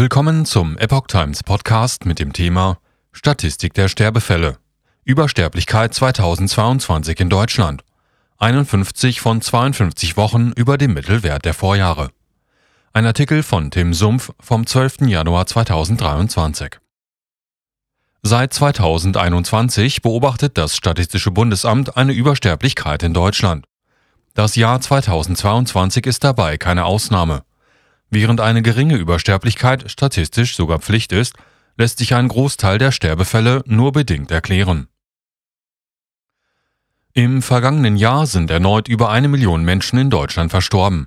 Willkommen zum Epoch Times Podcast mit dem Thema Statistik der Sterbefälle. Übersterblichkeit 2022 in Deutschland. 51 von 52 Wochen über dem Mittelwert der Vorjahre. Ein Artikel von Tim Sumpf vom 12. Januar 2023. Seit 2021 beobachtet das Statistische Bundesamt eine Übersterblichkeit in Deutschland. Das Jahr 2022 ist dabei keine Ausnahme. Während eine geringe Übersterblichkeit statistisch sogar Pflicht ist, lässt sich ein Großteil der Sterbefälle nur bedingt erklären. Im vergangenen Jahr sind erneut über eine Million Menschen in Deutschland verstorben.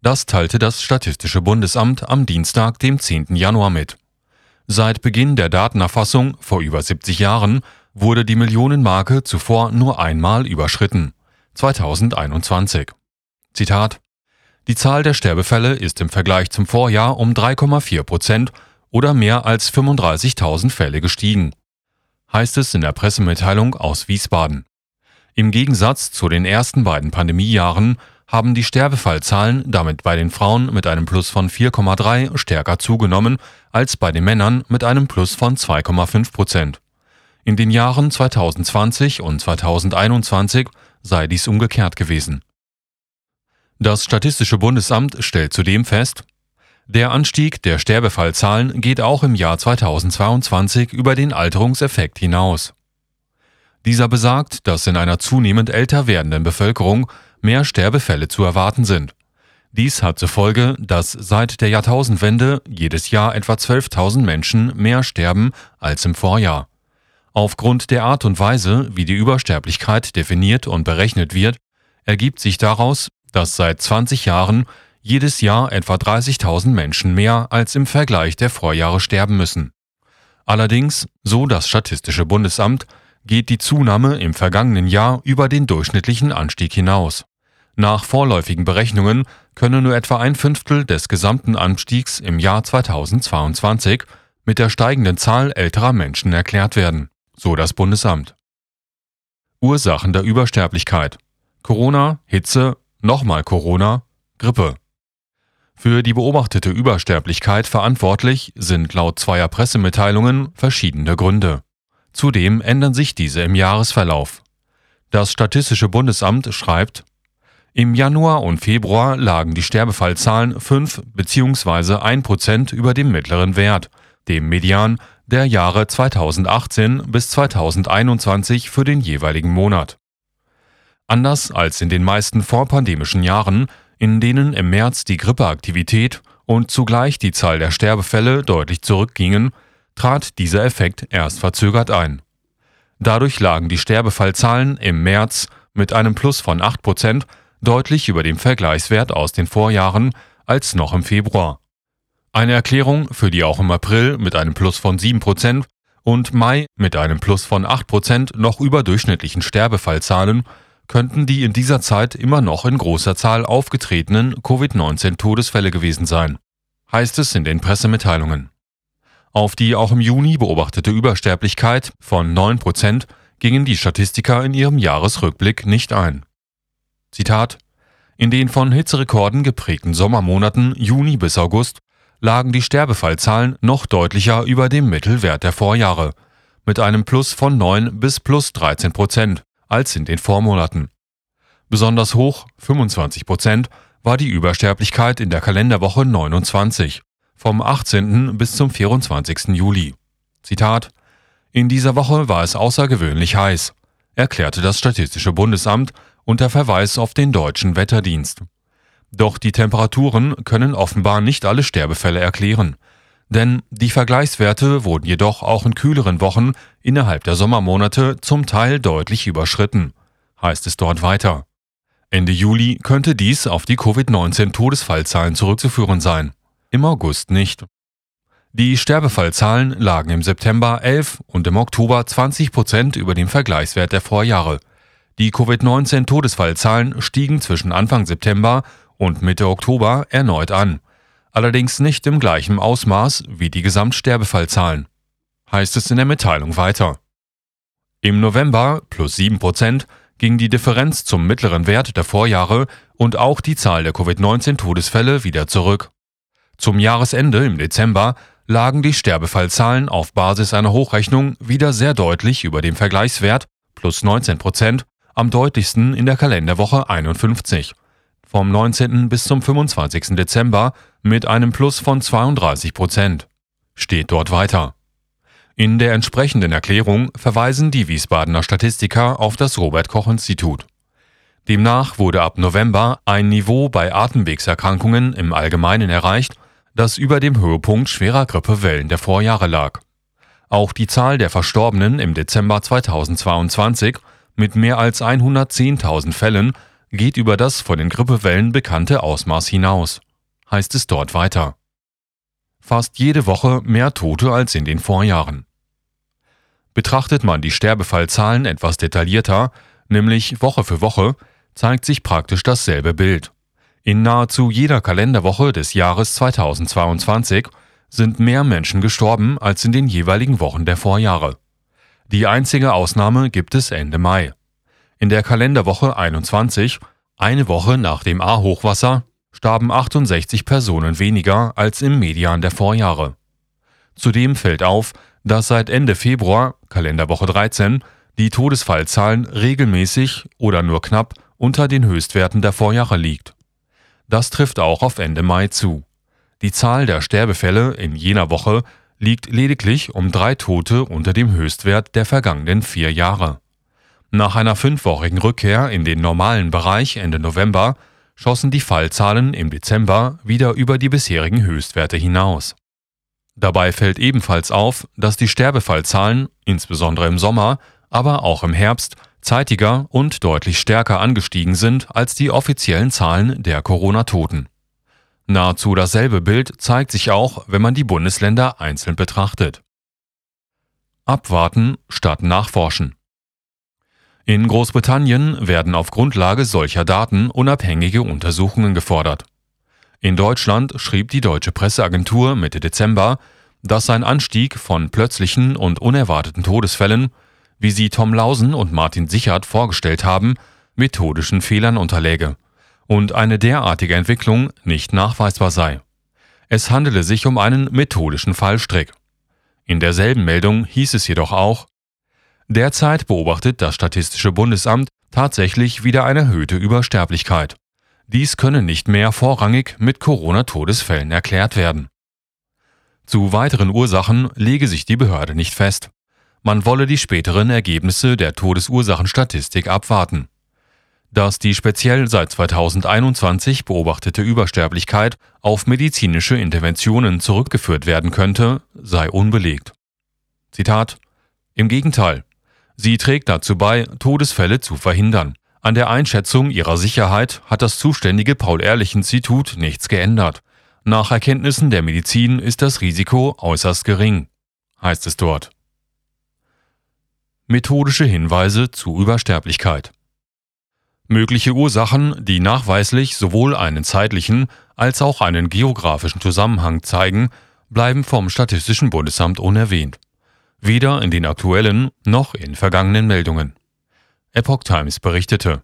Das teilte das Statistische Bundesamt am Dienstag, dem 10. Januar mit. Seit Beginn der Datenerfassung vor über 70 Jahren wurde die Millionenmarke zuvor nur einmal überschritten. 2021. Zitat Die Zahl der Sterbefälle ist im Vergleich zum Vorjahr um 3,4 Prozent oder mehr als 35.000 Fälle gestiegen, heißt es in der Pressemitteilung aus Wiesbaden. Im Gegensatz zu den ersten beiden Pandemiejahren haben die Sterbefallzahlen damit bei den Frauen mit einem Plus von 4,3 stärker zugenommen als bei den Männern mit einem Plus von 2,5 Prozent. In den Jahren 2020 und 2021 sei dies umgekehrt gewesen. Das Statistische Bundesamt stellt zudem fest, der Anstieg der Sterbefallzahlen geht auch im Jahr 2022 über den Alterungseffekt hinaus. Dieser besagt, dass in einer zunehmend älter werdenden Bevölkerung mehr Sterbefälle zu erwarten sind. Dies hat zur Folge, dass seit der Jahrtausendwende jedes Jahr etwa 12.000 Menschen mehr sterben als im Vorjahr. Aufgrund der Art und Weise, wie die Übersterblichkeit definiert und berechnet wird, ergibt sich daraus, dass seit 20 Jahren jedes Jahr etwa 30.000 Menschen mehr als im Vergleich der Vorjahre sterben müssen. Allerdings, so das Statistische Bundesamt, geht die Zunahme im vergangenen Jahr über den durchschnittlichen Anstieg hinaus. Nach vorläufigen Berechnungen könne nur etwa ein Fünftel des gesamten Anstiegs im Jahr 2022 mit der steigenden Zahl älterer Menschen erklärt werden, so das Bundesamt. Ursachen der Übersterblichkeit Corona, Hitze, nochmal Corona, Grippe. Für die beobachtete Übersterblichkeit verantwortlich sind laut zweier Pressemitteilungen verschiedene Gründe. Zudem ändern sich diese im Jahresverlauf. Das Statistische Bundesamt schreibt, im Januar und Februar lagen die Sterbefallzahlen 5 bzw. 1 Prozent über dem mittleren Wert, dem Median der Jahre 2018 bis 2021 für den jeweiligen Monat. Anders als in den meisten vorpandemischen Jahren, in denen im März die Grippeaktivität und zugleich die Zahl der Sterbefälle deutlich zurückgingen, trat dieser Effekt erst verzögert ein. Dadurch lagen die Sterbefallzahlen im März mit einem Plus von 8 Prozent deutlich über dem Vergleichswert aus den Vorjahren als noch im Februar. Eine Erklärung für die auch im April mit einem Plus von 7% und Mai mit einem Plus von 8% noch überdurchschnittlichen Sterbefallzahlen könnten die in dieser Zeit immer noch in großer Zahl aufgetretenen Covid-19-Todesfälle gewesen sein, heißt es in den Pressemitteilungen. Auf die auch im Juni beobachtete Übersterblichkeit von 9% gingen die Statistiker in ihrem Jahresrückblick nicht ein. Zitat In den von Hitzerekorden geprägten Sommermonaten Juni bis August lagen die Sterbefallzahlen noch deutlicher über dem Mittelwert der Vorjahre, mit einem Plus von 9 bis plus 13 Prozent, als in den Vormonaten. Besonders hoch, 25 Prozent, war die Übersterblichkeit in der Kalenderwoche 29, vom 18. bis zum 24. Juli. Zitat In dieser Woche war es außergewöhnlich heiß, erklärte das Statistische Bundesamt unter Verweis auf den deutschen Wetterdienst. Doch die Temperaturen können offenbar nicht alle Sterbefälle erklären. Denn die Vergleichswerte wurden jedoch auch in kühleren Wochen innerhalb der Sommermonate zum Teil deutlich überschritten, heißt es dort weiter. Ende Juli könnte dies auf die Covid-19-Todesfallzahlen zurückzuführen sein, im August nicht. Die Sterbefallzahlen lagen im September 11 und im Oktober 20 Prozent über dem Vergleichswert der Vorjahre, die Covid-19-Todesfallzahlen stiegen zwischen Anfang September und Mitte Oktober erneut an, allerdings nicht im gleichen Ausmaß wie die Gesamtsterbefallzahlen, heißt es in der Mitteilung weiter. Im November plus 7% ging die Differenz zum mittleren Wert der Vorjahre und auch die Zahl der Covid-19-Todesfälle wieder zurück. Zum Jahresende im Dezember lagen die Sterbefallzahlen auf Basis einer Hochrechnung wieder sehr deutlich über dem Vergleichswert plus 19 Prozent, am deutlichsten in der Kalenderwoche 51 vom 19. bis zum 25. Dezember mit einem Plus von 32 Prozent. Steht dort weiter. In der entsprechenden Erklärung verweisen die Wiesbadener Statistiker auf das Robert Koch Institut. Demnach wurde ab November ein Niveau bei Atemwegserkrankungen im Allgemeinen erreicht, das über dem Höhepunkt schwerer Grippewellen der Vorjahre lag. Auch die Zahl der Verstorbenen im Dezember 2022 mit mehr als 110.000 Fällen geht über das von den Grippewellen bekannte Ausmaß hinaus, heißt es dort weiter. Fast jede Woche mehr Tote als in den Vorjahren. Betrachtet man die Sterbefallzahlen etwas detaillierter, nämlich Woche für Woche, zeigt sich praktisch dasselbe Bild. In nahezu jeder Kalenderwoche des Jahres 2022 sind mehr Menschen gestorben als in den jeweiligen Wochen der Vorjahre. Die einzige Ausnahme gibt es Ende Mai. In der Kalenderwoche 21, eine Woche nach dem A-Hochwasser, starben 68 Personen weniger als im Median der Vorjahre. Zudem fällt auf, dass seit Ende Februar, Kalenderwoche 13, die Todesfallzahlen regelmäßig oder nur knapp unter den Höchstwerten der Vorjahre liegt. Das trifft auch auf Ende Mai zu. Die Zahl der Sterbefälle in jener Woche liegt lediglich um drei Tote unter dem Höchstwert der vergangenen vier Jahre. Nach einer fünfwöchigen Rückkehr in den normalen Bereich Ende November schossen die Fallzahlen im Dezember wieder über die bisherigen Höchstwerte hinaus. Dabei fällt ebenfalls auf, dass die Sterbefallzahlen, insbesondere im Sommer, aber auch im Herbst, zeitiger und deutlich stärker angestiegen sind als die offiziellen Zahlen der Corona-Toten. Nahezu dasselbe Bild zeigt sich auch, wenn man die Bundesländer einzeln betrachtet. Abwarten statt nachforschen. In Großbritannien werden auf Grundlage solcher Daten unabhängige Untersuchungen gefordert. In Deutschland schrieb die deutsche Presseagentur Mitte Dezember, dass ein Anstieg von plötzlichen und unerwarteten Todesfällen, wie sie Tom Lausen und Martin Sichert vorgestellt haben, methodischen Fehlern unterläge und eine derartige Entwicklung nicht nachweisbar sei. Es handele sich um einen methodischen Fallstrick. In derselben Meldung hieß es jedoch auch, Derzeit beobachtet das Statistische Bundesamt tatsächlich wieder eine erhöhte Übersterblichkeit. Dies könne nicht mehr vorrangig mit Corona-Todesfällen erklärt werden. Zu weiteren Ursachen lege sich die Behörde nicht fest. Man wolle die späteren Ergebnisse der Todesursachenstatistik abwarten. Dass die speziell seit 2021 beobachtete Übersterblichkeit auf medizinische Interventionen zurückgeführt werden könnte, sei unbelegt. Zitat Im Gegenteil, Sie trägt dazu bei, Todesfälle zu verhindern. An der Einschätzung ihrer Sicherheit hat das zuständige Paul-Ehrlich-Institut nichts geändert. Nach Erkenntnissen der Medizin ist das Risiko äußerst gering, heißt es dort. Methodische Hinweise zu Übersterblichkeit. Mögliche Ursachen, die nachweislich sowohl einen zeitlichen als auch einen geografischen Zusammenhang zeigen, bleiben vom Statistischen Bundesamt unerwähnt weder in den aktuellen noch in vergangenen Meldungen. Epoch Times berichtete.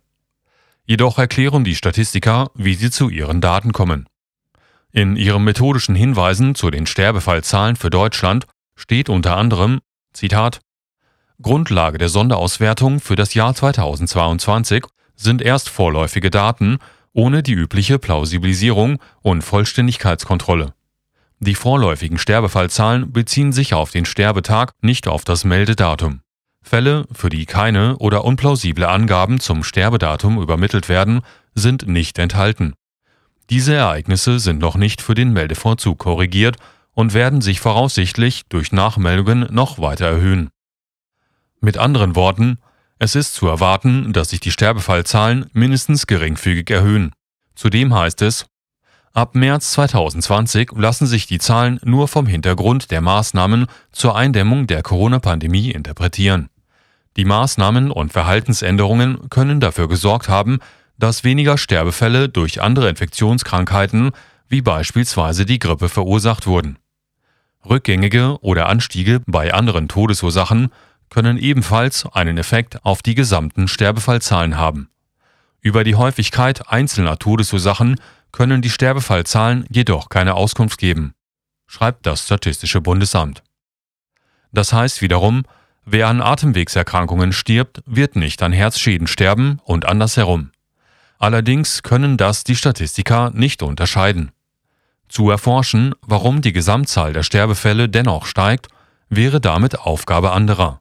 Jedoch erklären die Statistiker, wie sie zu ihren Daten kommen. In ihren methodischen Hinweisen zu den Sterbefallzahlen für Deutschland steht unter anderem, Zitat, Grundlage der Sonderauswertung für das Jahr 2022 sind erst vorläufige Daten ohne die übliche Plausibilisierung und Vollständigkeitskontrolle. Die vorläufigen Sterbefallzahlen beziehen sich auf den Sterbetag, nicht auf das Meldedatum. Fälle, für die keine oder unplausible Angaben zum Sterbedatum übermittelt werden, sind nicht enthalten. Diese Ereignisse sind noch nicht für den Meldevorzug korrigiert und werden sich voraussichtlich durch Nachmeldungen noch weiter erhöhen. Mit anderen Worten, es ist zu erwarten, dass sich die Sterbefallzahlen mindestens geringfügig erhöhen. Zudem heißt es, Ab März 2020 lassen sich die Zahlen nur vom Hintergrund der Maßnahmen zur Eindämmung der Corona-Pandemie interpretieren. Die Maßnahmen und Verhaltensänderungen können dafür gesorgt haben, dass weniger Sterbefälle durch andere Infektionskrankheiten wie beispielsweise die Grippe verursacht wurden. Rückgängige oder Anstiege bei anderen Todesursachen können ebenfalls einen Effekt auf die gesamten Sterbefallzahlen haben. Über die Häufigkeit einzelner Todesursachen können die Sterbefallzahlen jedoch keine Auskunft geben. schreibt das Statistische Bundesamt. Das heißt wiederum, wer an Atemwegserkrankungen stirbt, wird nicht an Herzschäden sterben und andersherum. Allerdings können das die Statistiker nicht unterscheiden. Zu erforschen, warum die Gesamtzahl der Sterbefälle dennoch steigt, wäre damit Aufgabe anderer.